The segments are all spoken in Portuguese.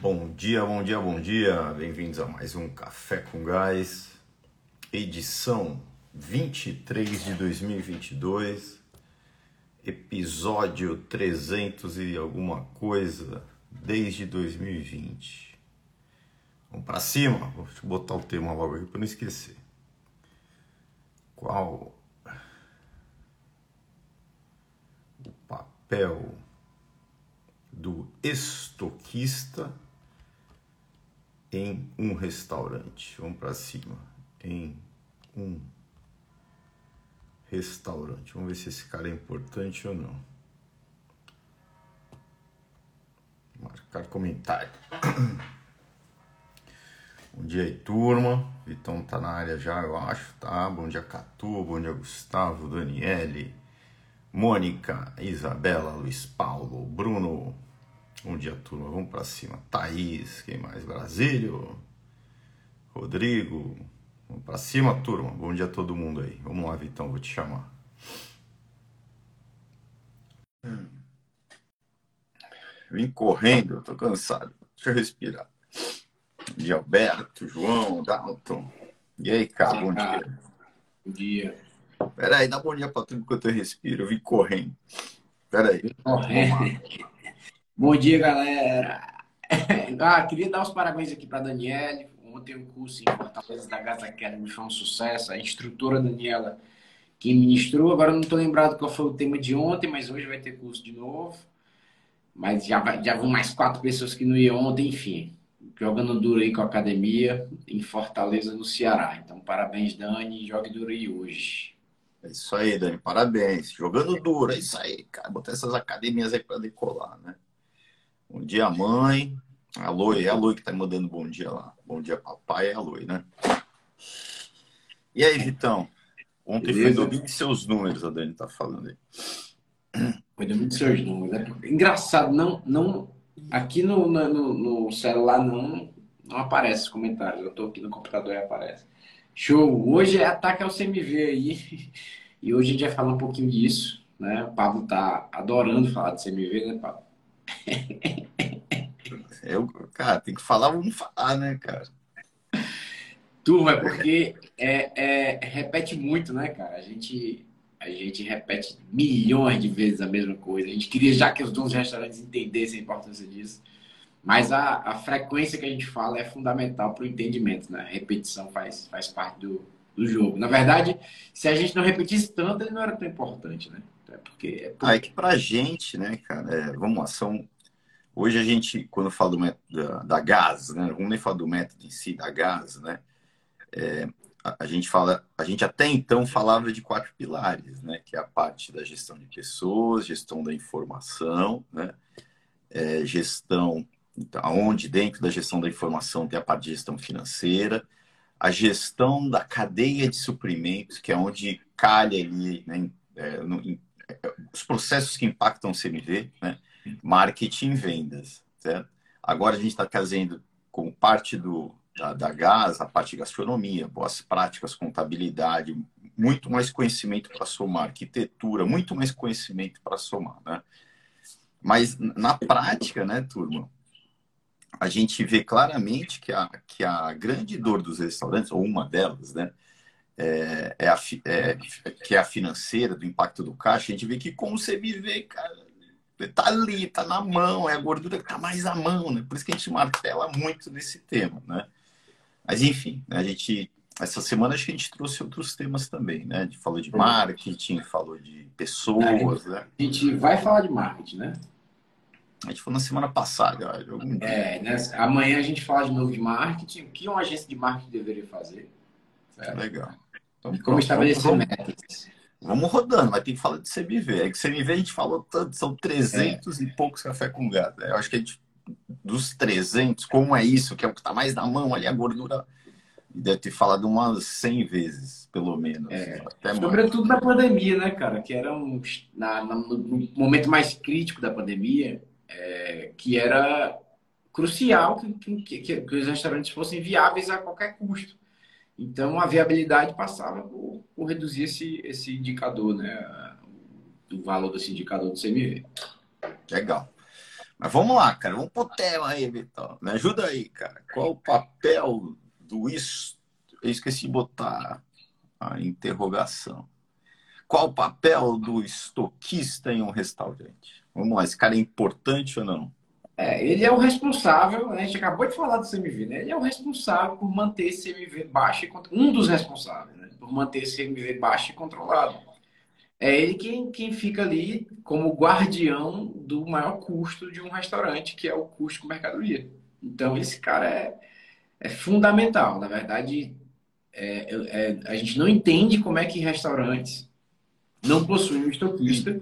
Bom dia, bom dia, bom dia. Bem-vindos a mais um Café com Gás, edição 23 de 2022, episódio 300 e alguma coisa desde 2020. Vamos para cima. Vou botar o tema logo aqui para não esquecer. Qual o papel do estoquista em um restaurante. Vamos para cima. Em um restaurante. Vamos ver se esse cara é importante ou não. Marcar comentário. Bom dia aí, turma. Vitão tá na área já, eu acho, tá? Bom dia, Catu. Bom dia, Gustavo, Daniele, Mônica, Isabela, Luiz Paulo, Bruno, Bom dia, turma. Vamos para cima. Thaís, quem mais? Brasílio. Rodrigo. Vamos para cima, turma. Bom dia a todo mundo aí. Vamos lá, Vitão, vou te chamar. Vim correndo, tô cansado. Deixa eu respirar. Dia, Alberto, João, Dalton. E aí, cara, bom dia. Bom dia. Peraí, dá bom dia pra tudo enquanto eu respiro. Eu vim correndo. Peraí. Correndo. Bom dia, galera. Ah, queria dar os parabéns aqui para a Daniele. Ontem o curso em Fortaleza da Gata Academy foi um sucesso. A instrutora Daniela que ministrou. Agora não estou lembrado qual foi o tema de ontem, mas hoje vai ter curso de novo. Mas já, já vão mais quatro pessoas que não iam ontem, enfim. Jogando duro aí com a academia em Fortaleza, no Ceará. Então, parabéns, Dani. Jogue duro aí hoje. É isso aí, Dani. Parabéns. Jogando duro, é isso aí, cara. Botar essas academias aí para decolar, né? Bom dia, mãe. A Loi, é a Loi que tá mandando bom dia lá. Bom dia, papai, é a Loi, né? E aí, Vitão? Ontem Beleza. foi domínio de seus números, a Dani tá falando aí. Foi domínio de seus números. É engraçado, não, não, aqui no, no, no, celular não, não aparece os comentários. Eu tô aqui no computador e aparece. Show! Hoje é ataque ao CMV aí. E hoje a gente vai falar um pouquinho disso, né? O Pablo tá adorando falar de CMV, né, Pablo? Eu, cara, tem que falar, vamos falar, né, cara? Turma, é porque é, é, repete muito, né, cara? A gente, a gente repete milhões de vezes a mesma coisa. A gente queria já que os donos restaurantes entendessem a importância disso. Mas a, a frequência que a gente fala é fundamental para o entendimento, né? A repetição faz, faz parte do, do jogo. Na verdade, se a gente não repetisse tanto, ele não era tão importante, né? É porque é, porque... Ah, é que pra gente, né, cara, é, vamos lá, são. Hoje a gente, quando fala do método da, da gás, né? Vamos nem falar do método em si, da gás, né? É, a, a, gente fala, a gente até então falava de quatro pilares, né? Que é a parte da gestão de pessoas, gestão da informação, né? É, gestão, então, onde dentro da gestão da informação tem a parte de gestão financeira, a gestão da cadeia de suprimentos, que é onde calha ali, né, é, no, os processos que impactam o CMV, né? Marketing e vendas. Certo? Agora a gente está trazendo como parte do, da, da GAS, a parte de gastronomia, boas práticas, contabilidade, muito mais conhecimento para somar, arquitetura, muito mais conhecimento para somar. Né? Mas na prática, né, turma, a gente vê claramente que a, que a grande dor dos restaurantes, ou uma delas, né, é, é, a, é, que é a financeira, do impacto do caixa, a gente vê que como você viver, cara, tá ali, tá na mão, é a gordura que tá mais à mão, né? Por isso que a gente martela muito nesse tema, né? Mas enfim, né, a gente essa semana acho que a gente trouxe outros temas também, né? A gente falou de marketing, falou de pessoas, né? A gente vai falar de marketing, né? A gente falou na semana passada, É, né? Amanhã a gente fala de novo de marketing, o que uma agência de marketing deveria fazer. Certo? Legal. Então, e como estabelecer metas. Vamos rodando, mas tem que falar de CMV. É que CMV a gente falou tanto, são 300 é. e poucos café com gado. Eu acho que a gente, dos 300, como é isso, que é o que está mais na mão ali, a gordura deve ter falado umas 100 vezes, pelo menos. É. Sobretudo na pandemia, né, cara? Que era um, na, no momento mais crítico da pandemia, é, que era crucial que, que, que, que os restaurantes fossem viáveis a qualquer custo. Então, a viabilidade passava por, por reduzir esse, esse indicador, né? O valor desse indicador do CMV. Legal. Mas vamos lá, cara. Vamos pro tema aí, Vitor. Me ajuda aí, cara. Qual o papel do isso? Eu esqueci de botar a interrogação. Qual o papel do estoquista em um restaurante? Vamos lá, esse cara é importante ou não? É, ele é o responsável, né? a gente acabou de falar do CMV, né? Ele é o responsável por manter esse CMV baixo um dos responsáveis, né? Por manter esse CMV baixo e controlado. É ele quem, quem fica ali como guardião do maior custo de um restaurante, que é o custo com mercadoria. Então, esse cara é, é fundamental. Na verdade, é, é, a gente não entende como é que restaurantes não possuem um estoquista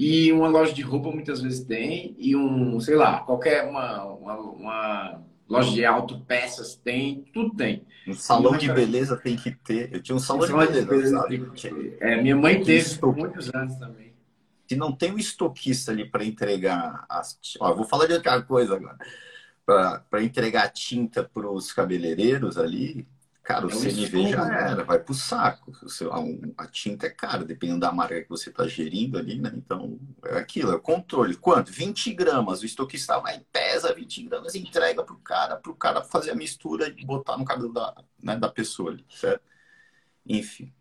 e uma loja de roupa muitas vezes tem e um, sei lá, qualquer uma, uma, uma loja de autopeças tem, tudo tem. Um salão de beleza tem que ter. Eu tinha um salão, de, beleza. De beleza é, minha mãe teve por muitos anos também. Se não tem um estoquista ali para entregar as. Ó, vou falar de outra coisa agora. Para entregar tinta para os cabeleireiros ali, Cara, o é CNV já né? era, vai pro saco. A, tinta é cara, dependendo da marca que você está gerindo ali, né? Então, é aquilo, é o controle. Quanto? 20 gramas. O estoquista vai, pesa 20 gramas, entrega pro cara, pro cara fazer a mistura e botar no cabelo da, né, da pessoa ali, certo? Enfim.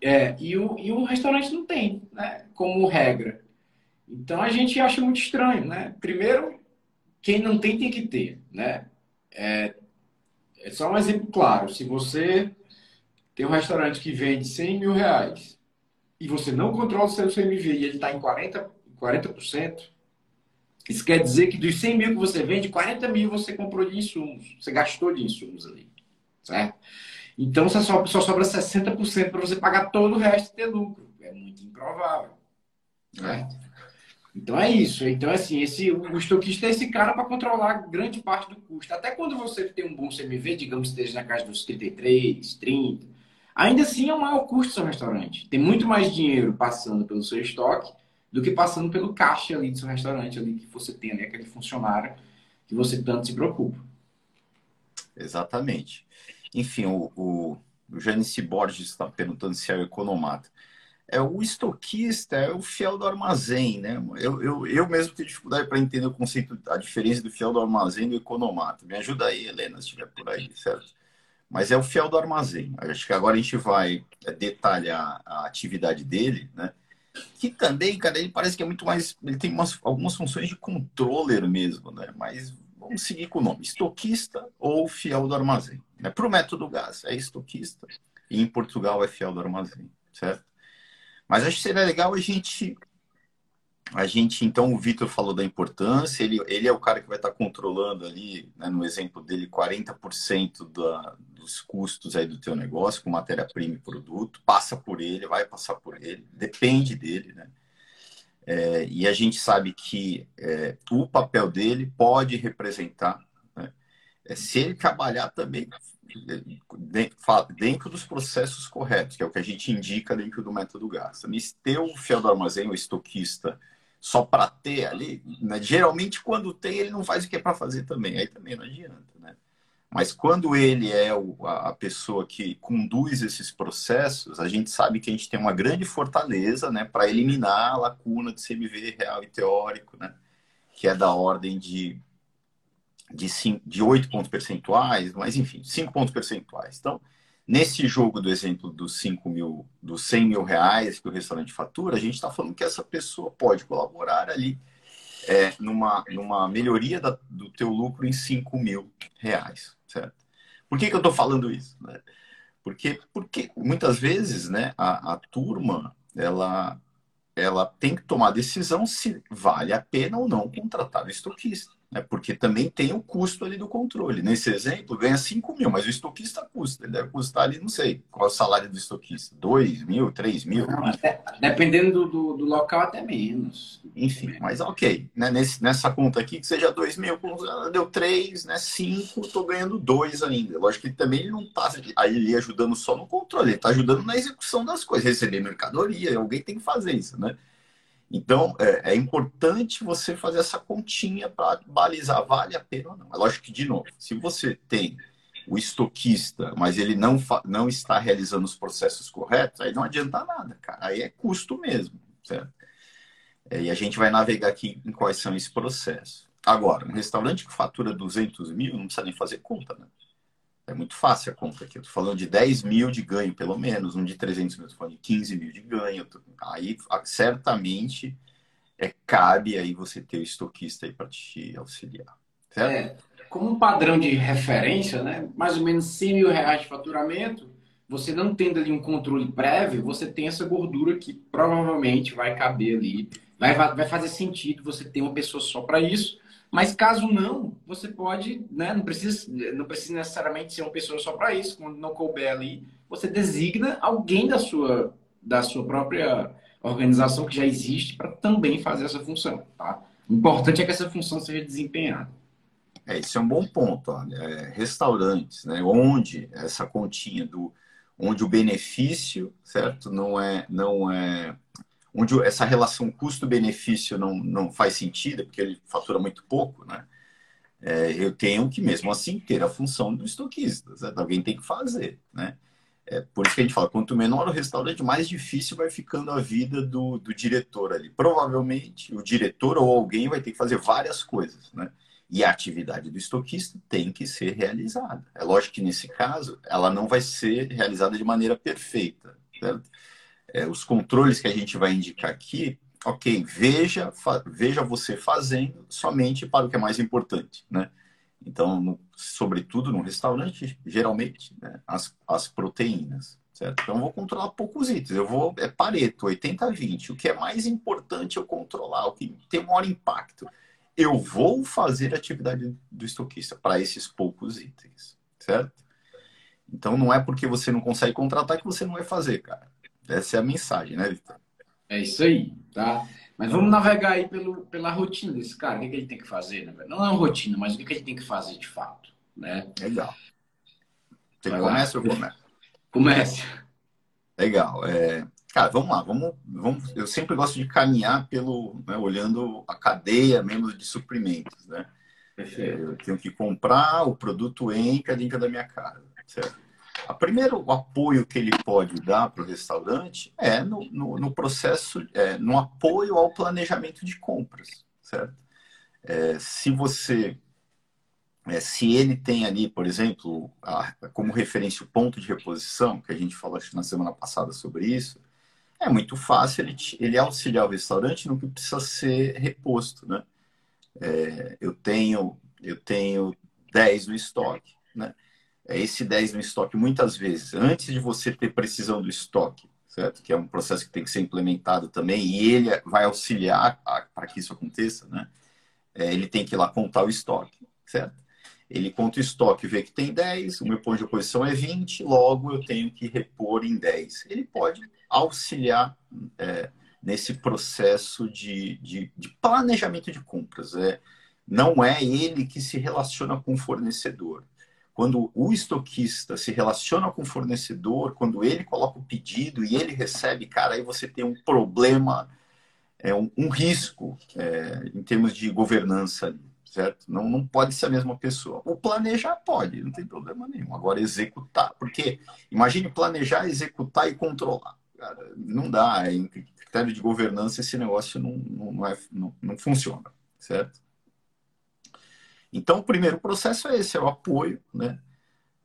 É, e o, e o restaurante não tem, né? Como regra. Então a gente acha muito estranho, né? Primeiro, quem não tem tem que ter, né? É, é só um exemplo claro. Se você tem um restaurante que vende 100 mil reais e você não controla o seu CMV e ele está em 40%, 40%, isso quer dizer que dos 100 mil que você vende, 40 mil você comprou de insumos. Você gastou de insumos ali. Certo? Então só sobra, só sobra 60% para você pagar todo o resto e ter lucro. É muito improvável. Certo? Então é isso. Então, assim, esse, o estoquista é esse cara para controlar grande parte do custo. Até quando você tem um bom CMV, digamos que esteja na casa dos 33, 30, ainda assim é um maior custo do seu restaurante. Tem muito mais dinheiro passando pelo seu estoque do que passando pelo caixa ali do seu restaurante ali que você tem ali, aquele funcionário que você tanto se preocupa. Exatamente. Enfim, o, o, o Janice Borges está perguntando se é o economata é o estoquista, é o fiel do armazém, né? Eu, eu, eu mesmo tenho dificuldade para entender o conceito, a diferença do fiel do armazém e do economata. Me ajuda aí, Helena, se estiver por aí, certo? Mas é o fiel do armazém. Acho que agora a gente vai é, detalhar a atividade dele, né? Que também, cara, ele parece que é muito mais. Ele tem umas, algumas funções de controller mesmo, né? Mas vamos seguir com o nome: estoquista ou fiel do armazém. Né? Para o método gás, é estoquista. E em Portugal é fiel do armazém, certo? Mas acho que seria legal a gente. A gente, então, o Vitor falou da importância, ele, ele é o cara que vai estar controlando ali, né, no exemplo dele, 40% da, dos custos aí do teu negócio, com matéria-prima e produto, passa por ele, vai passar por ele, depende dele, né? É, e a gente sabe que é, o papel dele pode representar, né, é, se ele trabalhar também dentro dos processos corretos, que é o que a gente indica dentro do método gasta. Mas ter o fiel do armazém, o estoquista, só para ter ali, né? geralmente quando tem, ele não faz o que é para fazer também, aí também não adianta, né? Mas quando ele é o, a pessoa que conduz esses processos, a gente sabe que a gente tem uma grande fortaleza né, para eliminar a lacuna de CMV real e teórico, né, que é da ordem de de, de 8 pontos percentuais, mas enfim, 5 pontos percentuais. Então, nesse jogo do exemplo dos 5 mil, dos 100 mil reais que o restaurante fatura, a gente está falando que essa pessoa pode colaborar ali é, numa, numa melhoria da, do teu lucro em 5 mil reais, certo? Por que, que eu estou falando isso? Né? Porque, porque muitas vezes né, a, a turma ela, ela tem que tomar decisão se vale a pena ou não contratar o estoquista né? porque também tem o custo ali do controle. Nesse exemplo, ganha 5 mil, mas o estoquista custa. Ele deve custar ali, não sei, qual é o salário do estoquista? 2 mil, 3 mil? Não, até, dependendo do, do, local, até menos. Enfim, mas ok. Né? Nesse, nessa conta aqui, que seja 2 mil, deu 3, né? 5, estou ganhando 2 ainda. Lógico que também ele não está ali ajudando só no controle, ele está ajudando na execução das coisas, receber mercadoria, alguém tem que fazer isso, né? Então, é, é, importante você fazer essa continha para balizar vale a pena ou não. É lógico que, de novo, se você tem o estoquista, mas ele não, não está realizando os processos corretos, aí não adianta nada, cara. Aí é custo mesmo, certo? É, e a gente vai navegar aqui em quais são esses processos. Agora, um restaurante que fatura 200 mil não precisa nem fazer conta, né? É muito fácil a conta aqui. Eu tô falando de 10 mil de ganho, pelo menos, um de 300 mil, tô falando de 15 mil de ganho. Tô... Aí, certamente, é, cabe aí você ter o estoquista aí para te auxiliar. Certo? É, como um padrão de referência, né? mais ou menos 100 mil reais de faturamento, você não tendo ali um controle prévio, você tem essa gordura que provavelmente vai caber ali. Vai, vai fazer sentido você ter uma pessoa só para isso. Mas caso não, você pode, né, não precisa, não precisa necessariamente ser uma pessoa só para isso. Quando não couber ali, você designa alguém da sua, da sua própria organização que já existe para também fazer essa função, tá? O importante é que essa função seja desempenhada. É, esse é um bom ponto. É, restaurantes, né, onde essa continha do onde o benefício, certo, não é não é onde essa relação custo-benefício não, não faz sentido, porque ele fatura muito pouco, né? É, eu tenho que, mesmo assim, ter a função do estoquista. Certo? Alguém tem que fazer, né? É por isso que a gente fala, quanto menor o restaurante, mais difícil vai ficando a vida do, do diretor ali. Provavelmente, o diretor ou alguém vai ter que fazer várias coisas, né? E a atividade do estoquista tem que ser realizada. É lógico que, nesse caso, ela não vai ser realizada de maneira perfeita, certo? É, os controles que a gente vai indicar aqui, ok, veja, veja você fazendo somente para o que é mais importante, né? Então, no, sobretudo no restaurante, geralmente, né, as, as proteínas, certo? Então, eu vou controlar poucos itens. Eu vou, é Pareto, 80-20. O que é mais importante eu controlar, o que tem maior impacto. Eu vou fazer a atividade do estoquista para esses poucos itens, certo? Então, não é porque você não consegue contratar que você não vai fazer, cara. Essa é a mensagem, né, Vitor? É isso aí, tá? Mas vamos navegar aí pelo, pela rotina desse cara. O que, é que ele tem que fazer, né? Não é uma rotina, mas o que, é que ele tem que fazer de fato, né? Legal. Você Vai começa lá. ou começa? Comece. Legal. É, cara, vamos lá. Vamos, vamos, eu sempre gosto de caminhar pelo, né, olhando a cadeia mesmo de suprimentos, né? Perfeito. Eu tenho que comprar, o produto entra dentro da minha casa, certo? O primeiro apoio que ele pode dar para o restaurante é no, no, no processo, é, no apoio ao planejamento de compras, certo? É, se você, é, se ele tem ali, por exemplo, a, como referência o ponto de reposição, que a gente falou na semana passada sobre isso, é muito fácil ele, ele auxiliar o restaurante no que precisa ser reposto, né? É, eu tenho eu tenho 10 no estoque, né? É esse 10 no estoque, muitas vezes, antes de você ter precisão do estoque, certo? Que é um processo que tem que ser implementado também, e ele vai auxiliar para que isso aconteça, né? É, ele tem que ir lá contar o estoque, certo? Ele conta o estoque, vê que tem 10, o meu ponto de oposição é 20, logo eu tenho que repor em 10. Ele pode auxiliar é, nesse processo de, de, de, planejamento de compras. É, não é ele que se relaciona com o fornecedor. Quando o estoquista se relaciona com o fornecedor, quando ele coloca o pedido e ele recebe, cara, aí você tem um problema, é um, um risco é, em termos de governança certo? Não, não pode ser a mesma pessoa. O planejar pode, não tem problema nenhum. Agora, executar, porque imagine planejar, executar e controlar. Cara, não dá, em critério de governança esse negócio não, não, não, é, não, não funciona, certo? Então, o primeiro processo é esse, é o apoio né,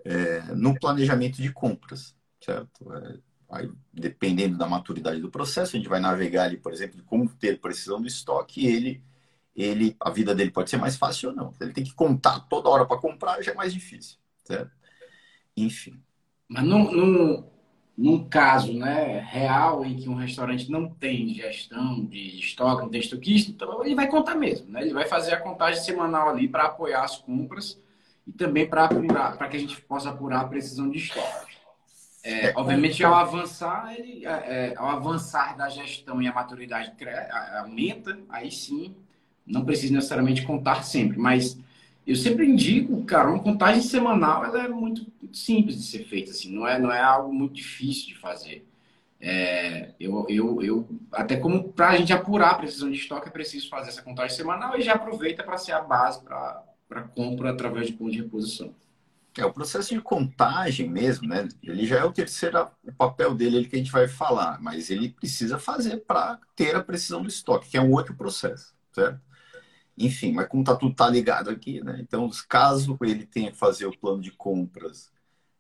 é, no planejamento de compras, certo? É, aí, dependendo da maturidade do processo, a gente vai navegar ali, por exemplo, de como ter precisão do estoque e ele, ele, a vida dele pode ser mais fácil ou não. Ele tem que contar toda hora para comprar, já é mais difícil, certo? Enfim. Mas não, não, num caso né, real em que um restaurante não tem gestão de estoque, não tem estoquista, então ele vai contar mesmo. Né? Ele vai fazer a contagem semanal ali para apoiar as compras e também para apurar, para que a gente possa apurar a precisão de estoque. É, é obviamente, ao avançar, ele, é, é ao avançar da gestão e a maturidade aumenta, aí sim, não precisa necessariamente contar sempre, mas eu sempre indico, cara, uma contagem semanal ela é muito, muito, simples de ser feita, assim, não é, não é algo muito difícil de fazer. É, eu, eu, eu, até como para a gente apurar a precisão de estoque, é preciso fazer essa contagem semanal e já aproveita para ser a base para compra através de ponto de reposição. É, o processo de contagem mesmo, né? Ele já é o terceiro o papel dele ele que a gente vai falar, mas ele precisa fazer para ter a precisão do estoque, que é um outro processo, certo? Enfim, mas como tá tudo tá ligado aqui, né? Então, caso ele tenha que fazer o plano de compras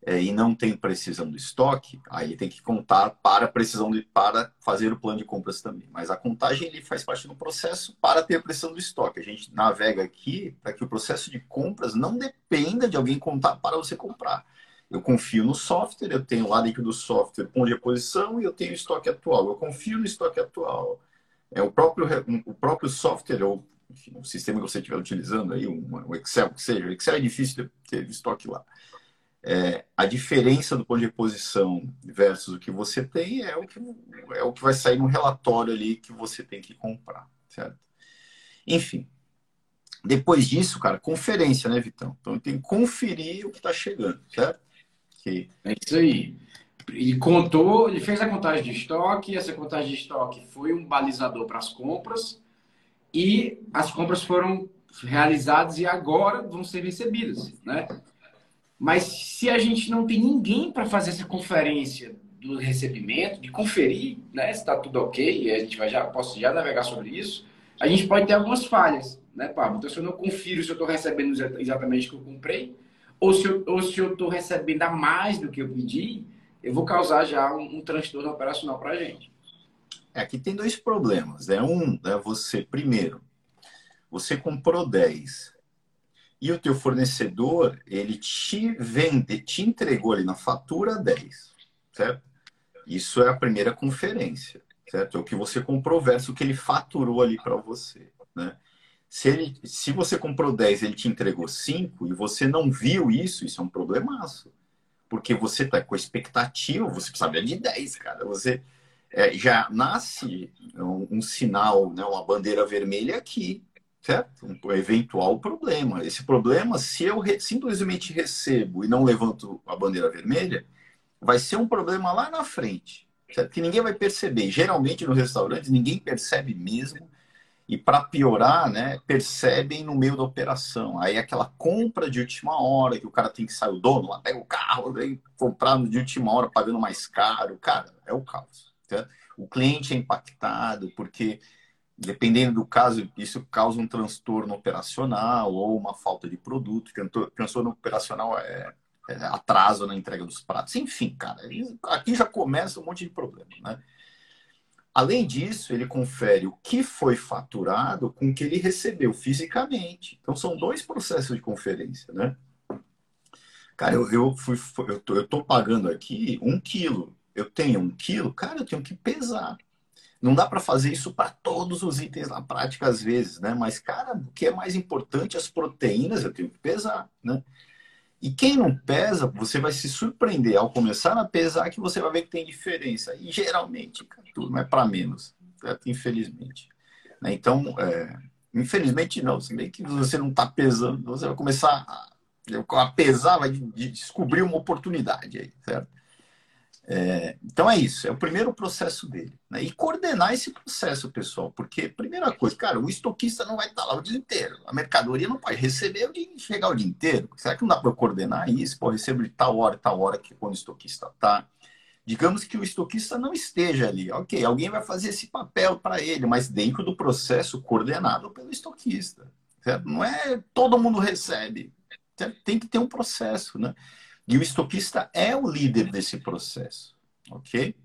é, e não tem precisão do estoque, aí ele tem que contar para precisão de para fazer o plano de compras também. Mas a contagem ele faz parte do processo para ter a precisão do estoque. A gente navega aqui para que o processo de compras não dependa de alguém contar para você comprar. Eu confio no software, eu tenho lá dentro do software ponto de reposição e eu tenho estoque atual. Eu confio no estoque atual. É o próprio, o próprio software, ou enfim, o sistema que você estiver utilizando aí, um, Excel, que seja. O Excel é difícil de ter estoque lá é, a diferença do ponto de reposição versus o que você tem é o que, é o que vai sair no relatório ali que você tem que comprar, certo? Enfim. Depois disso, cara, conferência, né, Vitão? Então tem que conferir o que está chegando, certo? Que... É isso aí. Ele contou, ele fez a contagem de estoque, essa contagem de estoque foi um balizador para as compras e as compras foram realizadas e agora vão ser recebidas, né? Mas se a gente não tem ninguém para fazer essa conferência do recebimento, de conferir né, se está tudo ok, a gente vai já, posso já navegar sobre isso, a gente pode ter algumas falhas, né, Pablo? Então, se eu não confiro se eu estou recebendo exatamente o que eu comprei, ou se eu estou recebendo a mais do que eu pedi, eu vou causar já um, um transtorno operacional para a gente. É, aqui tem dois problemas. Né? Um, é você, primeiro, você comprou 10, e o teu fornecedor, ele te vende, te entregou ali na fatura 10, certo? Isso é a primeira conferência, certo? É o que você comprou versus o que ele faturou ali para você, né? Se, ele, se você comprou 10 ele te entregou 5 e você não viu isso, isso é um problemaço. Porque você tá com expectativa, você precisa de 10, cara. Você é, já nasce um, um sinal, né, uma bandeira vermelha aqui certo? Um eventual problema. Esse problema, se eu re simplesmente recebo e não levanto a bandeira vermelha, vai ser um problema lá na frente, certo? Que ninguém vai perceber. Geralmente no restaurante ninguém percebe mesmo. E para piorar, né, percebem no meio da operação. Aí aquela compra de última hora, que o cara tem que sair, o dono lá pega o carro, vem comprar de última hora, pagando mais caro. Cara, é o caos. Certo? O cliente é impactado porque dependendo do caso, isso causa um transtorno operacional ou uma falta de produto. Transtorno operacional é, é atraso na entrega dos pratos. Enfim, cara, aqui já começa um monte de problema, né? Além disso, ele confere o que foi faturado com o que ele recebeu fisicamente. Então, são dois processos de conferência, né? Cara, eu, eu, fui, eu, tô, eu tô pagando aqui um quilo. Eu tenho um quilo, cara, eu tenho que pesar. Não dá para fazer isso para todos os itens na prática às vezes, né? Mas, cara, o que é mais importante, as proteínas eu tenho que pesar, né? E quem não pesa, você vai se surpreender ao começar a pesar que você vai ver que tem diferença. E geralmente, cara, tudo é para menos, certo? infelizmente. Né? Então, é... infelizmente não, se bem que você não está pesando, você vai começar a, a pesar, vai descobrir uma oportunidade aí, certo? É, então é isso, é o primeiro processo dele. Né? E coordenar esse processo, pessoal, porque, primeira coisa, cara, o estoquista não vai estar lá o dia inteiro. A mercadoria não pode receber o dia, chegar o dia inteiro. Será que não dá para coordenar isso? Pô, recebo de tal hora, tal hora que quando o estoquista está. Digamos que o estoquista não esteja ali. Ok, alguém vai fazer esse papel para ele, mas dentro do processo coordenado pelo estoquista. Certo? Não é todo mundo recebe. Certo? Tem que ter um processo, né? E o estoquista é o líder desse processo, ok?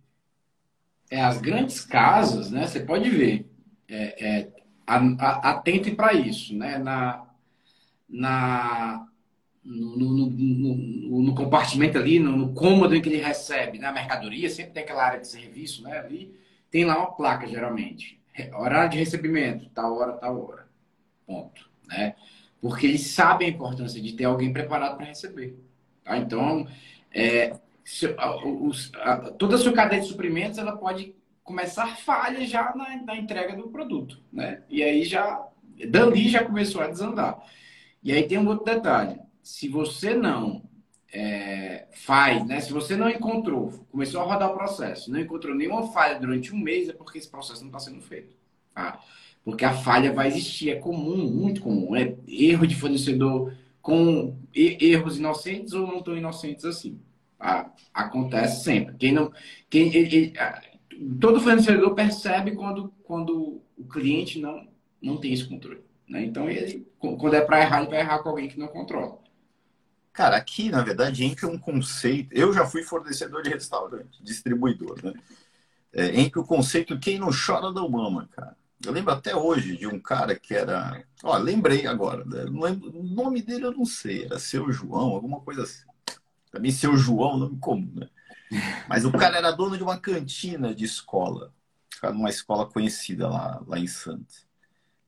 É, as grandes casas, né? Você pode ver, é, é, para isso, né? Na, na, no, no, no, no compartimento ali, no, cômodo em que ele recebe, na mercadoria, sempre tem aquela área de serviço, né? Ali tem lá uma placa, geralmente. Horário de recebimento, tal hora, tal hora. Ponto. Né? Porque eles sabem a importância de ter alguém preparado para receber. Tá? Então, é, se, a, os, a, toda a sua cadeia de suprimentos ela pode começar falha já na, na, entrega do produto, né? E aí já, dali já começou a desandar. E aí tem um outro detalhe. Se você não é, faz, né? Se você não encontrou, começou a rodar o processo, não encontrou nenhuma falha durante um mês, é porque esse processo não está sendo feito. Tá? Porque a falha vai existir, é comum, muito comum. É erro de fornecedor, com erros inocentes ou não tão inocentes assim. Acontece sempre. Quem não, quem, ele, ele, todo fornecedor percebe quando, quando o cliente não, não tem esse controle. Né? Então, ele, quando é para errar, ele vai errar com alguém que não controla. Cara, aqui, na verdade, entra um conceito. Eu já fui fornecedor de restaurante, distribuidor, né? É, entra o conceito quem não chora não mama, cara. Eu lembro até hoje de um cara que era. Ó, lembrei agora. Né? Lembro... O nome dele eu não sei, era seu João, alguma coisa assim. Também seu João, nome comum, né? Mas o cara era dono de uma cantina de escola, numa escola conhecida lá, lá em Santos.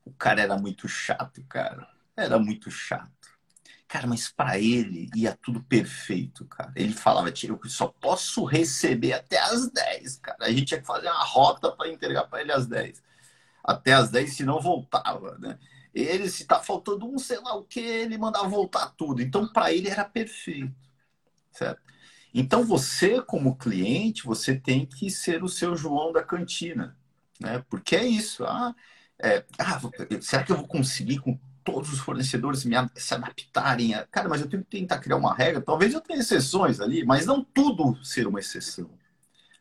O cara era muito chato, cara. Era muito chato. Cara, mas para ele ia tudo perfeito, cara. Ele falava, eu só posso receber até as 10, cara. A gente tinha que fazer uma rota para entregar para ele às 10. Até às 10, se não voltava, né? Ele, se tá faltando um, sei lá o que, ele mandava voltar tudo. Então, para ele era perfeito, certo? Então, você, como cliente, você tem que ser o seu João da cantina, né? Porque é isso. Ah, é, ah, será que eu vou conseguir com todos os fornecedores me, se adaptarem? A... Cara, mas eu tenho que tentar criar uma regra. Talvez eu tenha exceções ali, mas não tudo ser uma exceção.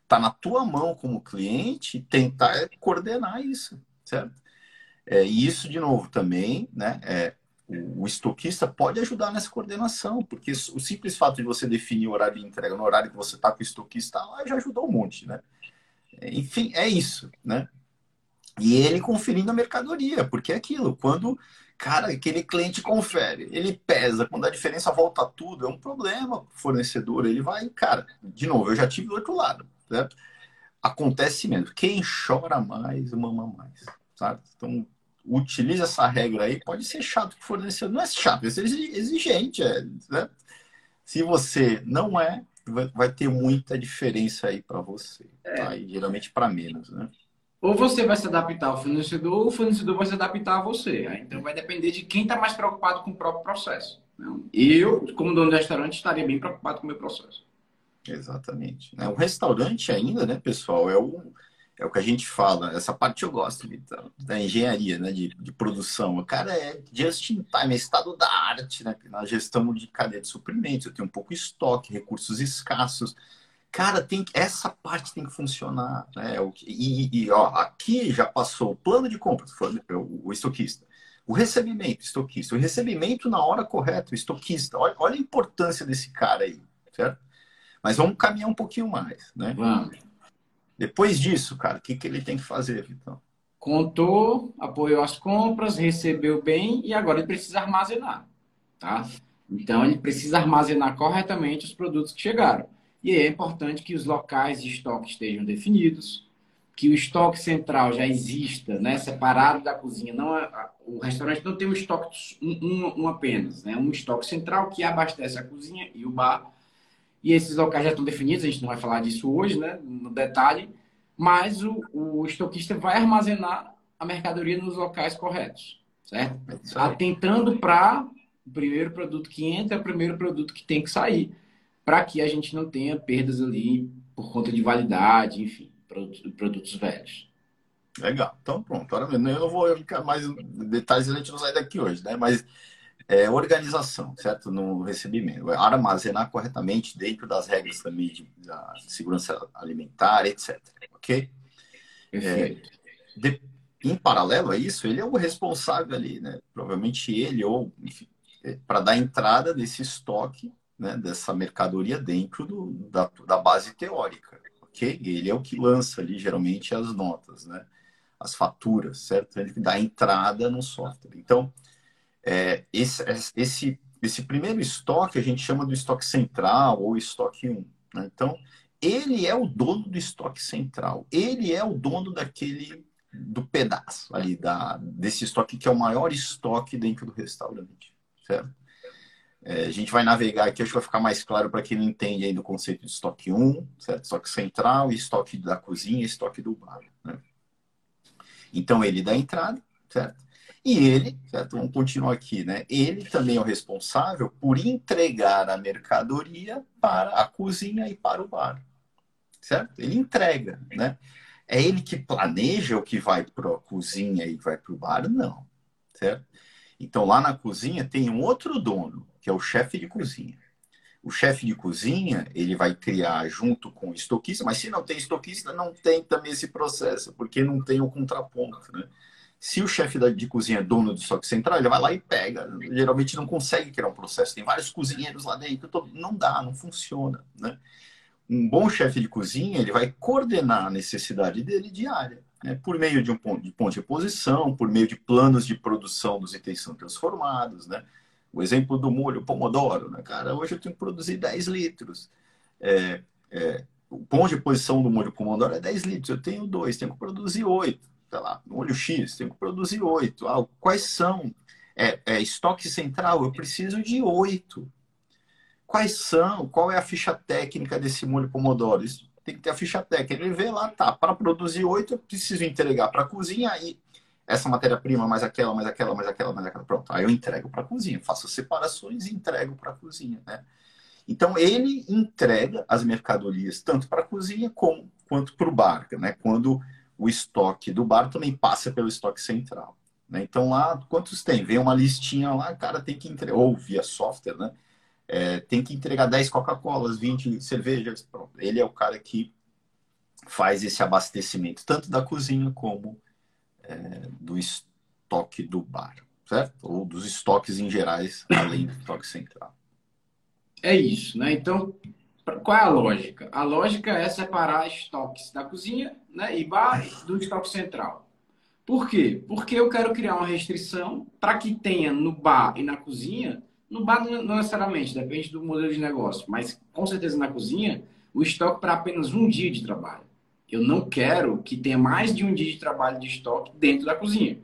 Está na tua mão como cliente tentar coordenar isso, certo? É, e isso, de novo, também, né? É, o, estoquista pode ajudar nessa coordenação, porque o simples fato de você definir o horário de entrega no horário que você está com o estoquista lá já ajudou um monte, né? Enfim, é isso, né? E ele conferindo a mercadoria, porque é aquilo, quando, cara, aquele cliente confere, ele pesa, quando a diferença volta tudo, é um problema o fornecedor, ele vai, cara, de novo, eu já tive do outro lado, certo? Acontece mesmo, quem chora mais, mama mais, sabe? Então, utiliza essa regra aí, pode ser chato que fornecedor, não é chato, é exigente, é, né? Se você não é, vai, ter muita diferença aí para você, tá? E geralmente para menos, né? Ou você vai se adaptar ao fornecedor, ou o fornecedor vai se adaptar a você. Então vai depender de quem está mais preocupado com o próprio processo. Né? Eu, como dono do restaurante, estaria bem preocupado com o meu processo. Exatamente. O restaurante ainda, né, pessoal, é o, é o que a gente fala. Essa parte eu gosto, da engenharia, né, de, de produção. O cara é just in time, é estado da arte, né, na gestão de cadeia de suprimentos. Eu tenho um pouco estoque, recursos escassos cara, tem essa parte tem que funcionar. Né? E, e ó, aqui já passou o plano de compra, o, o estoquista. O recebimento, estoquista. O recebimento na hora correta, o estoquista. Olha, olha a importância desse cara aí, certo? Mas vamos caminhar um pouquinho mais, né? Vamos. Depois disso, cara, o que, que ele tem que fazer, Vitão? Contou, apoiou as compras, recebeu bem e agora ele precisa armazenar, tá? Então ele precisa armazenar corretamente os produtos que chegaram. E é importante que os locais de estoque estejam definidos, que o estoque central já exista, né, separado da cozinha. Não é, o restaurante não tem um estoque um, um, apenas, né, um estoque central que abastece a cozinha e o bar. E esses locais já estão definidos. A gente não vai falar disso hoje, né, no detalhe. Mas o, o estoquista vai armazenar a mercadoria nos locais corretos, certo? Atentando para o primeiro produto que entra, é o primeiro produto que tem que sair para que a gente não tenha perdas ali por conta de validade, enfim, produtos, produtos velhos. Legal. Então, pronto. Eu não vou ficar mais detalhes, a gente não sai daqui hoje, né? Mas é, organização, certo? No recebimento. Armazenar corretamente dentro das regras também de, da segurança alimentar, etc. Ok? É, de, em paralelo a isso, ele é o responsável ali, né? Provavelmente ele ou, enfim, é, para dar entrada desse estoque né, dessa mercadoria dentro do, da, da base teórica, ok? Ele é o que lança ali, geralmente, as notas, né? As faturas, certo? Ele dá entrada no software. Então, é, esse, esse, esse primeiro estoque a gente chama do estoque central ou estoque 1. Né? Então, ele é o dono do estoque central. Ele é o dono daquele do pedaço ali da desse estoque que é o maior estoque dentro do restaurante, certo? É, a gente vai navegar aqui, acho que vai ficar mais claro para quem não entende ainda o conceito de estoque 1, certo? estoque central, estoque da cozinha estoque do bar. Né? Então, ele dá entrada, certo? E ele, certo? Vamos continuar aqui, né? Ele também é o responsável por entregar a mercadoria para a cozinha e para o bar, certo? Ele entrega, né? É ele que planeja o que vai para a cozinha e vai para o bar? Não, certo? Então, lá na cozinha tem um outro dono, que é o chefe de cozinha. O chefe de cozinha, ele vai criar junto com o estoquista, mas se não tem estoquista, não tem também esse processo, porque não tem o contraponto, né? Se o chefe de cozinha é dono do estoque central, ele vai lá e pega. Geralmente não consegue criar um processo. Tem vários cozinheiros lá dentro, não dá, não funciona. Né? Um bom chefe de cozinha, ele vai coordenar a necessidade dele diária, né? por meio de um ponto de, ponto de posição, por meio de planos de produção dos itens são transformados. Né? O exemplo do molho pomodoro, né? cara, hoje eu tenho que produzir 10 litros. É, é, o ponto de posição do molho pomodoro é 10 litros, eu tenho dois, tenho que produzir 8 sei lá, molho X, tenho que produzir oito. Ah, quais são? É, é, estoque central, eu preciso de oito. Quais são? Qual é a ficha técnica desse molho pomodoro? Isso tem que ter a ficha técnica. Ele vê lá, tá, para produzir oito, eu preciso entregar para a cozinha e essa matéria-prima, mais aquela, mais aquela, mais aquela, mais aquela. Pronto, aí eu entrego para a cozinha, faço separações e entrego para a cozinha, né? Então, ele entrega as mercadorias tanto para a cozinha como, quanto para o bar, né? Quando o estoque do bar também passa pelo estoque central. Né? Então lá, quantos tem? Vem uma listinha lá, cara tem que entregar, ou via software, né? É, tem que entregar 10 Coca-Colas, 20 cervejas. Pronto. Ele é o cara que faz esse abastecimento, tanto da cozinha como é, do estoque do bar, certo? Ou dos estoques em gerais, além do estoque central. É isso, né? Então, qual é a lógica? A lógica é separar estoques da cozinha né, e bar do estoque central. Por quê? Porque eu quero criar uma restrição para que tenha no bar e na cozinha, no bar não necessariamente, depende do modelo de negócio, mas com certeza na cozinha, o estoque para apenas um dia de trabalho. Eu não quero que tenha mais de um dia de trabalho de estoque dentro da cozinha.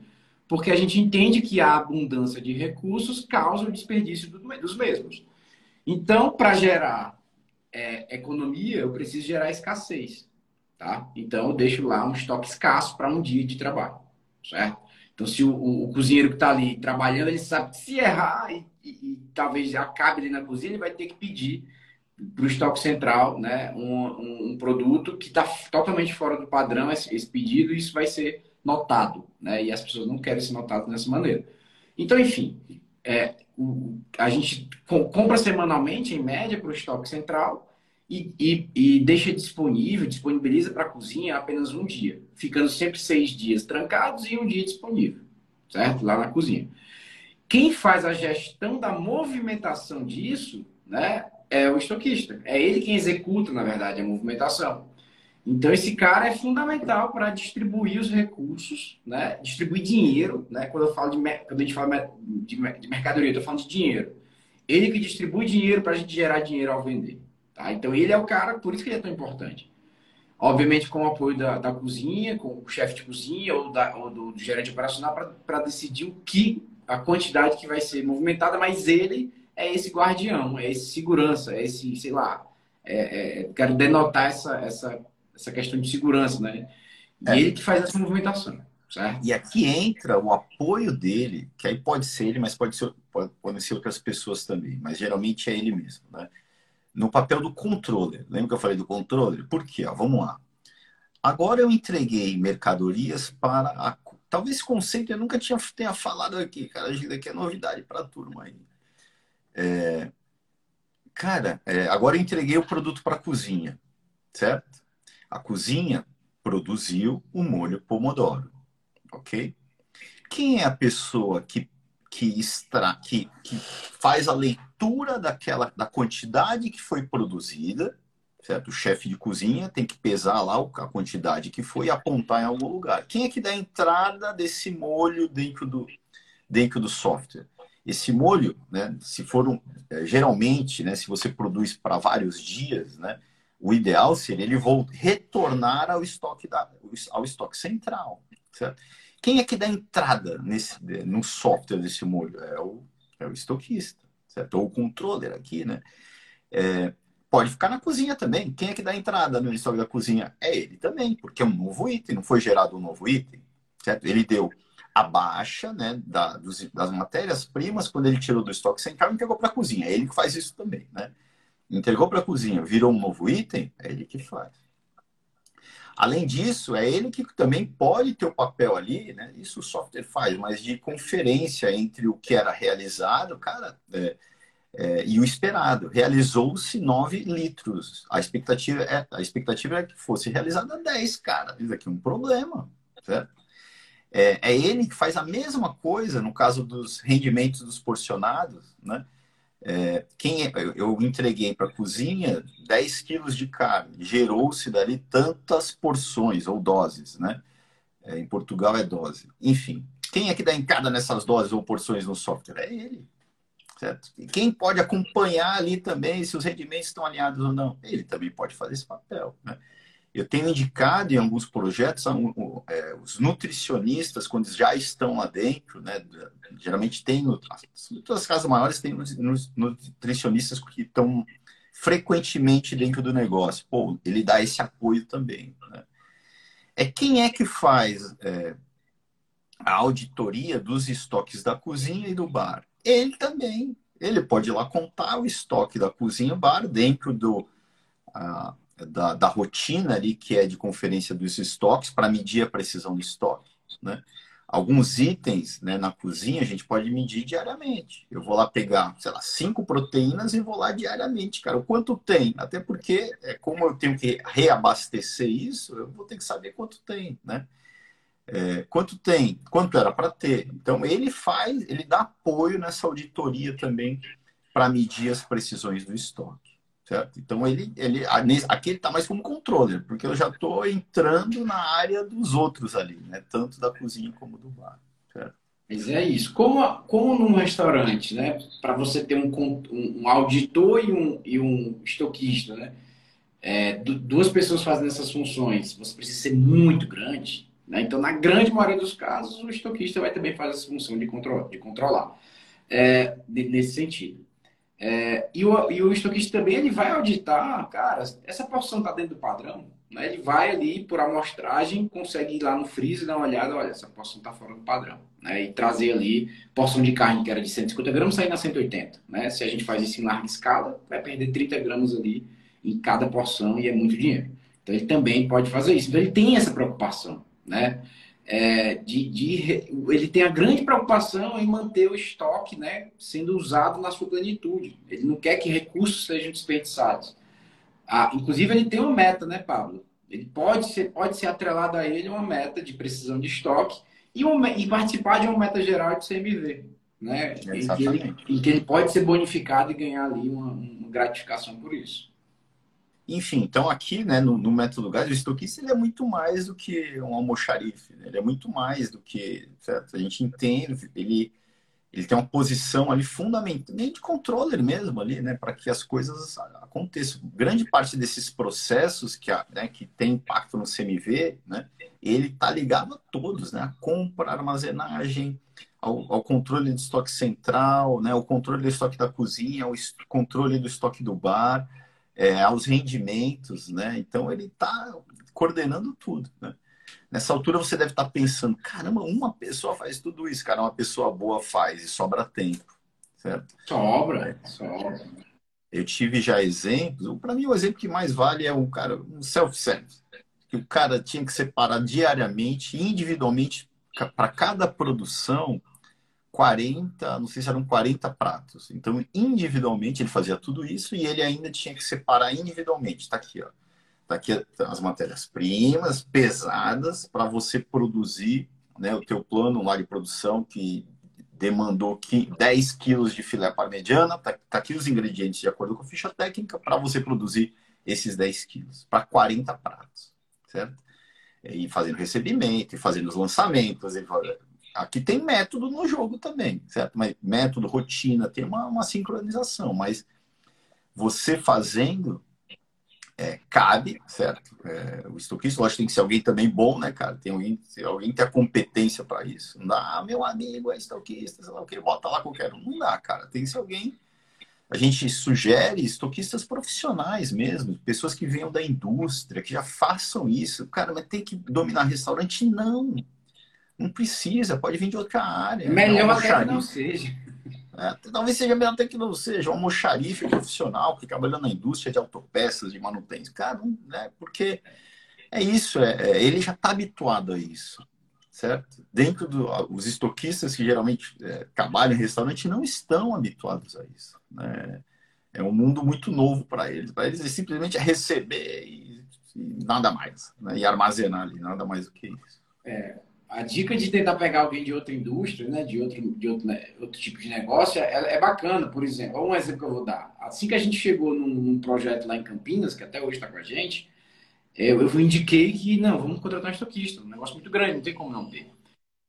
Porque a gente entende que a abundância de recursos causa o desperdício dos mesmos. Então, para gerar é, economia, eu preciso gerar escassez. Tá? Então, eu deixo lá um estoque escasso para um dia de trabalho. Certo? Então, se o, o, o cozinheiro que está ali trabalhando, ele sabe que se errar e, e, e, talvez acabe ali na cozinha, ele vai ter que pedir para o estoque central né, um, um, um produto que está totalmente fora do padrão, esse, esse pedido, e isso vai ser notado. Né? E as pessoas não querem ser notadas dessa maneira. Então, enfim, é, a gente compra semanalmente, em média, para o estoque central e, e, e deixa disponível, disponibiliza para a cozinha apenas um dia, ficando sempre seis dias trancados e um dia disponível, certo? Lá na cozinha. Quem faz a gestão da movimentação disso, né, é o estoquista. É ele quem executa, na verdade, a movimentação. Então, esse cara é fundamental para distribuir os recursos, né? distribuir dinheiro. Né? Quando, eu falo de, quando a gente fala de, de mercadoria, estou falando de dinheiro. Ele que distribui dinheiro para a gente gerar dinheiro ao vender. Tá? Então, ele é o cara, por isso que ele é tão importante. Obviamente, com o apoio da, da cozinha, com o chefe de cozinha ou, da, ou do, do, gerente operacional para decidir o que, a quantidade que vai ser movimentada, mas ele é esse guardião, é esse segurança, é esse, sei lá, é, é, quero denotar essa, essa essa questão de segurança, né? E é. ele que faz essa movimentação. Certo? E aqui entra o apoio dele, que aí pode ser ele, mas pode ser, pode, podem ser outras pessoas também, mas geralmente é ele mesmo, né? No papel do controller. Lembra que eu falei do controller? Por quê? Ó, vamos lá. Agora eu entreguei mercadorias para a. Talvez esse conceito eu nunca tinha, tenha falado aqui, cara. Isso daqui é novidade para a turma aí. É... Cara, é... agora eu entreguei o produto para a cozinha, certo? A cozinha produziu o molho pomodoro, ok? Quem é a pessoa que que, extra, que, que faz a leitura daquela da quantidade que foi produzida, certo? O chefe de cozinha tem que pesar lá a quantidade que foi e apontar em algum lugar. Quem é que dá a entrada desse molho dentro do, dentro do software? Esse molho, né, se for um, é, geralmente, né, se você produz para vários dias, né, o ideal seria ele retornar ao estoque, da, ao estoque central. Certo? Quem é que dá entrada nesse, no software desse molho? É o, é o estoquista, certo? Ou o controller aqui, né? É, pode ficar na cozinha também. Quem é que dá entrada no estoque da cozinha? É ele também, porque é um novo item, não foi gerado um novo item, certo? Ele deu a baixa né, da, dos, das matérias-primas quando ele tirou do estoque central e entregou para a cozinha. É ele que faz isso também, né? Entregou para a cozinha, virou um novo item, é ele que faz. Além disso, é ele que também pode ter o papel ali, né? Isso o software faz, mas de conferência entre o que era realizado, cara, é, é, e o esperado. Realizou-se 9 litros. A expectativa, é, a expectativa é que fosse realizada 10, cara. Isso aqui é um problema, certo? É, é, ele que faz a mesma coisa no caso dos rendimentos dos porcionados, né? É, quem é, eu entreguei para a cozinha 10 quilos de carne, gerou-se dali tantas porções ou doses, né? É, em Portugal é dose. Enfim, quem é que dá entrada nessas doses ou porções no software? É ele. Certo? E quem pode acompanhar ali também se os rendimentos estão alinhados ou não? Ele também pode fazer esse papel. Né? Eu tenho indicado em alguns projetos é, os nutricionistas, quando já estão lá dentro, né, geralmente tem, todas as casas maiores têm nutricionistas que estão frequentemente dentro do negócio. Pô, ele dá esse apoio também. Né? É quem é que faz é, a auditoria dos estoques da cozinha e do bar? Ele também. Ele pode ir lá contar o estoque da cozinha e bar dentro do, da, da, rotina ali, que é de conferência dos estoques, para medir a precisão do estoque. Né? Alguns itens né, na cozinha a gente pode medir diariamente. Eu vou lá pegar, sei lá, cinco proteínas e vou lá diariamente, cara. O quanto tem? Até porque, é, como eu tenho que reabastecer isso, eu vou ter que saber quanto tem, né? É, quanto tem? Quanto era para ter? Então, ele faz, ele dá apoio nessa auditoria também para medir as precisões do estoque. Certo? Então, ele, ele, aqui ele está mais como controller, porque eu já estou entrando na área dos outros ali, né? tanto da cozinha como do bar. Certo? Mas é isso. Como, como num restaurante, né? para você ter um, um, auditor e um, e um estoquista, né? É, duas pessoas fazendo essas funções, você precisa ser muito grande. Né? Então, na grande maioria dos casos, o estoquista vai também fazer essa função de, control, de controlar, é, nesse sentido. É, e, o, e o estoquista também ele vai auditar, cara, essa porção está dentro do padrão. Né? Ele vai ali por amostragem, consegue ir lá no freezer dar uma olhada, olha, essa porção está fora do padrão. Né? E trazer ali porção de carne que era de 150 gramas, sair na 180. Né? Se a gente faz isso em larga escala, vai perder 30 gramas ali em cada porção e é muito dinheiro. Então ele também pode fazer isso. Então ele tem essa preocupação, né? É, de, de, ele tem a grande preocupação em manter o estoque né, sendo usado na sua plenitude. Ele não quer que recursos sejam desperdiçados. Ah, inclusive, ele tem uma meta, né, Pablo? Ele pode ser, pode ser atrelado a ele uma meta de precisão de estoque e, uma, e participar de uma meta geral de CMV. Né? Em que, ele, em que ele pode ser bonificado e ganhar ali uma, uma gratificação por isso. Enfim, então aqui, né, no, no método GAS, o estoquista ele é muito mais do que um almoxarife, né? ele é muito mais do que, certo? A gente entende, ele, ele tem uma posição ali fundamental, de controller mesmo ali, né, para que as coisas aconteçam. Grande parte desses processos que, né, que tem impacto no CMV, né, ele está ligado a todos, né, a compra, a armazenagem, ao, ao, controle do estoque central, né, o controle do estoque da cozinha, o controle do estoque do bar, é, aos rendimentos, né? Então ele está coordenando tudo, né? Nessa altura você deve estar tá pensando, caramba, uma pessoa faz tudo isso, cara, uma pessoa boa faz e sobra tempo, certo? Sobra, é. sobra. Eu tive já exemplos, para mim o exemplo que mais vale é um cara, um self-service, que o cara tinha que separar diariamente, individualmente, para cada produção, 40, não sei se eram 40 pratos. Então, individualmente, ele fazia tudo isso e ele ainda tinha que separar individualmente. Está aqui, ó. Está aqui as matérias-primas pesadas para você produzir né, o teu plano lá de produção que demandou 10 quilos de filé parmegiana. Está tá aqui os ingredientes de acordo com a ficha técnica para você produzir esses 10 quilos para 40 pratos, certo? E fazendo recebimento, e fazendo os lançamentos, e Aqui tem método no jogo também, certo? Mas método, rotina, tem uma, uma sincronização, mas você fazendo é, cabe, certo? É, o estoquista, lógico, tem que ser alguém também bom, né, cara? Tem alguém, alguém ter a competência para isso. Não dá, ah, meu amigo é estoquista, sei lá o que, bota lá qualquer um. Não dá, cara. Tem que ser alguém. A gente sugere estoquistas profissionais mesmo, pessoas que venham da indústria, que já façam isso. Cara, mas tem que dominar restaurante? Não. Não precisa, pode vir de outra área. Melhor é até que não seja. É, talvez seja melhor até que não seja um almoxarife profissional que trabalha na indústria de autopeças, de manutenção. Cara, não, né, porque é isso, é, é ele já está habituado a isso, certo? Dentro dos estoquistas que geralmente é, trabalham em restaurante não estão habituados a isso. Né? É um mundo muito novo para eles. Para eles é simplesmente receber e, e nada mais, né? e armazenar ali, nada mais do que isso. É, a dica de tentar pegar alguém de outra indústria, né, de outro, de outro, né, outro tipo de negócio, é, é, bacana. Por exemplo, um exemplo que eu vou dar. Assim que a gente chegou num, num projeto lá em Campinas, que até hoje está com a gente, eu, eu indiquei que, não, vamos contratar um estoquista. Um negócio muito grande, não tem como não ter.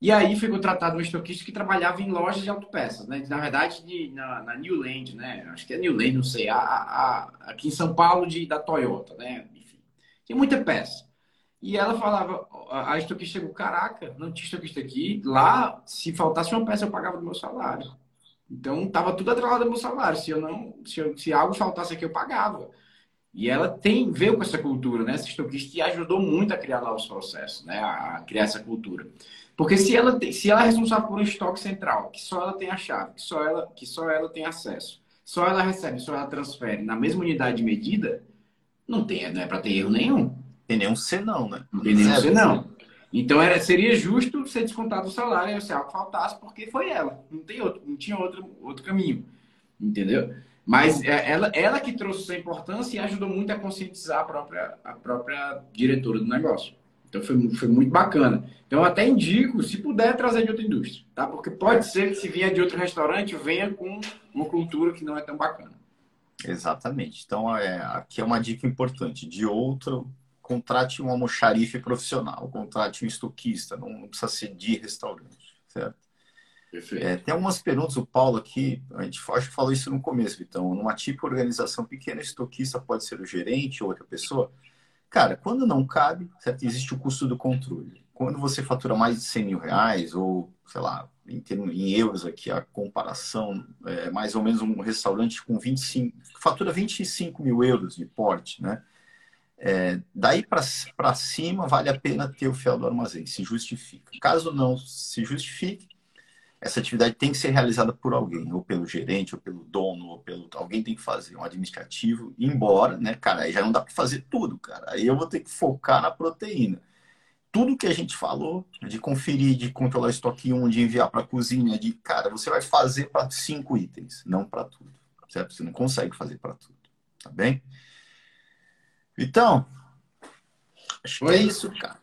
E aí foi contratado um estoquista que trabalhava em lojas de autopeças, né? Na verdade, de, na, na Newland, né? Acho que é Newland, não sei. A, a, aqui em São Paulo, de, da Toyota, né? Enfim. Tem muita peça. E ela falava, a estoquista chegou, caraca, não tinha estoquista aqui. Lá, se faltasse uma peça, eu pagava do meu salário. Então, tava tudo atrelado ao meu salário. Se eu não, se, eu, se algo faltasse aqui, eu pagava. E ela tem veio com essa cultura, né? Essa estoquista e ajudou muito a criar lá os processos, né? A criar essa cultura. Porque se ela, se ela é responsável por um estoque central, que só ela tem a chave, que só ela, que só ela tem acesso, só ela recebe, só ela transfere na mesma unidade de medida, não, tem, não é para ter erro nenhum. Tem nenhum senão, né? Não tem nenhum senão. Então era, seria justo ser descontado o salário se algo faltasse, porque foi ela. Não tem outro, não tinha outro, outro caminho. Entendeu? Mas é, ela, ela que trouxe essa importância e ajudou muito a conscientizar a própria, a própria diretora do negócio. Então foi, foi muito bacana. Então eu até indico, se puder, trazer de outra indústria, tá? Porque pode ser que se vier de outro restaurante, venha com uma cultura que não é tão bacana. Exatamente. Então é, aqui é uma dica importante. De outro, contrate um almoxarife profissional, contrate um estoquista, não precisa ser de restaurante, certo? É, tem algumas perguntas, o Paulo aqui, a gente acho que falou isso no começo, então, numa tipo organização pequena, estoquista pode ser o gerente ou outra pessoa. Cara, quando não cabe, certo? existe o custo do controle. Quando você fatura mais de 100 mil reais, ou, sei lá, em, termos, em euros aqui, a comparação é mais ou menos um restaurante com 25, fatura 25 mil euros de porte, né? É, daí para cima, vale a pena ter o fiel do armazém, se justifica. Caso não se justifique, essa atividade tem que ser realizada por alguém, ou pelo gerente, ou pelo dono, ou pelo. Alguém tem que fazer, um administrativo, embora, né, cara, aí já não dá para fazer tudo, cara. Aí eu vou ter que focar na proteína. Tudo que a gente falou, de conferir, de controlar estoque 1, de enviar para a cozinha, de, cara, você vai fazer para cinco itens, não para tudo, certo? Você não consegue fazer para tudo, tá bem? Então, acho que é isso, cara.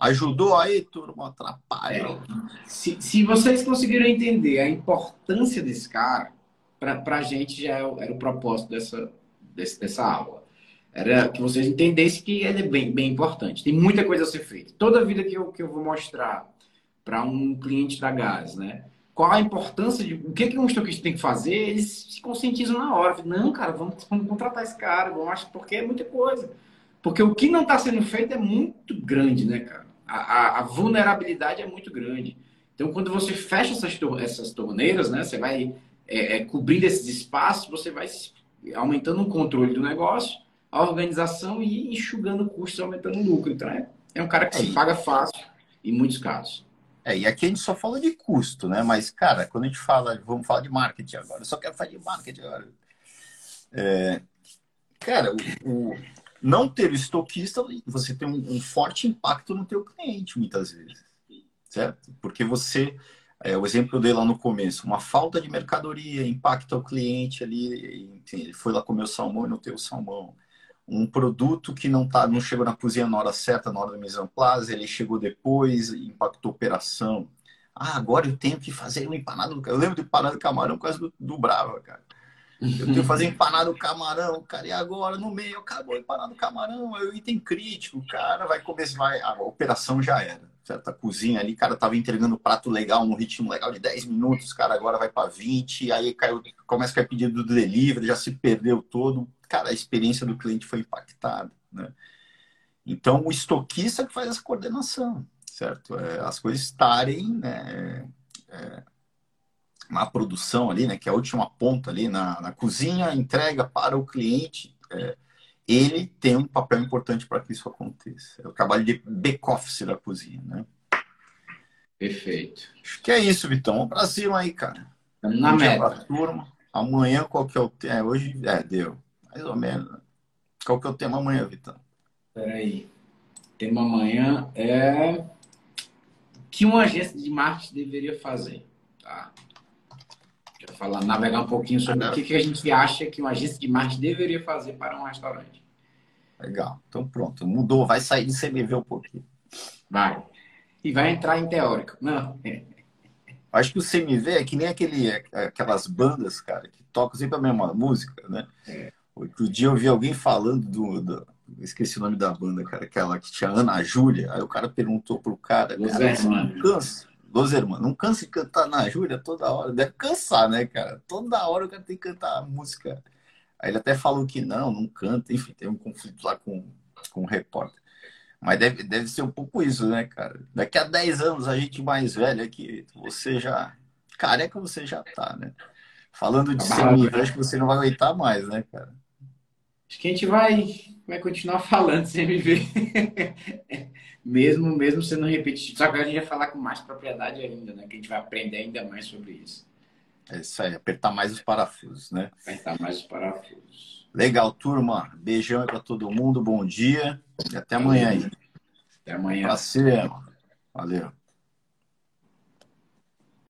Ajudou aí, turma? Atrapalha. É, se, se vocês conseguiram entender a importância desse cara, para a gente já é era o propósito dessa, desse, dessa aula. Era que vocês entendessem que ele é bem, bem importante. Tem muita coisa a ser feita. Toda vida que eu, que eu vou mostrar para um cliente da Gás, né? Qual a importância de o que, que um estoquista tem que fazer, eles se conscientizam na hora. Não, cara, vamos, vamos contratar esse cara, vamos, porque é muita coisa. Porque o que não está sendo feito é muito grande, né, cara? a, a, vulnerabilidade é muito grande. Então, quando você fecha essas, essas torneiras, né, você vai é, é, cobrindo esses espaços, você vai aumentando o controle do negócio, a organização e enxugando custos, aumentando o lucro. Então, é, é um cara que se paga fácil em muitos casos. É, e aqui a gente só fala de custo, né? Mas, cara, quando a gente fala, vamos falar de marketing agora, eu só quero falar de marketing agora. É, cara, o, o não ter o estoquista, você tem um, um, forte impacto no teu cliente, muitas vezes. Certo? Porque você, é, o exemplo que eu dei lá no começo, uma falta de mercadoria impacta o cliente ali, enfim, ele foi lá comer o salmão e não tem o salmão. Um produto que não, tá, não chegou na cozinha na hora certa, na hora da mise en place, ele chegou depois, impactou a operação. Ah, agora eu tenho que fazer um empanado. Eu lembro do empanado de camarão por causa do, do Brava, cara. Eu tenho que fazer empanado camarão, cara, e agora no meio acabou empanado camarão, é o item crítico, cara, vai começar, vai, a operação já era, certo? A cozinha ali, cara, tava entregando prato legal, um ritmo legal de 10 minutos, cara, agora vai para 20, aí caiu, começa a cair pedido do delivery, já se perdeu todo, cara, a experiência do cliente foi impactada, né? Então, o estoquista que faz essa coordenação, certo? É, as coisas estarem, né, é, na produção ali, né, que é a última ponta ali na, na cozinha, entrega para o cliente, é, ele tem um papel importante para que isso aconteça. É o trabalho de back-office da cozinha, né? Perfeito. Acho que é isso, Vitão. Um Brasil aí, cara. Na meta. Turma. Amanhã, qual que é o? É, hoje, é, deu. Mais ou menos. Qual que é o tema amanhã, Vitão? Peraí. O tema amanhã é o que uma agência de marketing deveria fazer. Tá? falar, navegar um pouquinho sobre o que, que a gente acha que uma agência de marketing deveria fazer para um restaurante. Legal. Então pronto, mudou, vai sair de CMV um pouquinho. Vai. e vai entrar em teórico. Não. Acho que o CMV é que nem aquele, aquelas bandas, cara, que tocam sempre a mesma música, né? É. Outro dia eu vi alguém falando do, do, Esqueci o nome da banda, cara, aquela que tinha Ana Júlia. Aí o cara perguntou pro cara, Los cara, não cansa. Los Hermanos, não cansa de cantar Ana Júlia toda hora. Deve cansar, né, cara? Toda hora o cara tem que cantar a música. Aí ele até falou que não, não canta, enfim, tem um conflito lá com, com o repórter. Mas deve, deve ser um pouco isso, né, cara? Daqui a 10 anos, a gente mais velha que você já. Careca você já tá, né? Falando de semi, acho que você não vai aguentar mais, né, cara? Acho que a gente vai, vai continuar falando sem me ver. mesmo, mesmo sendo repetitivo. Só que a gente vai falar com mais propriedade ainda, né? Que a gente vai aprender ainda mais sobre isso. É isso aí, apertar mais os parafusos, né? Apertar mais os parafusos. Legal, turma. Beijão para todo mundo, bom dia e até amanhã aí. Até amanhã. Prazer. Valeu.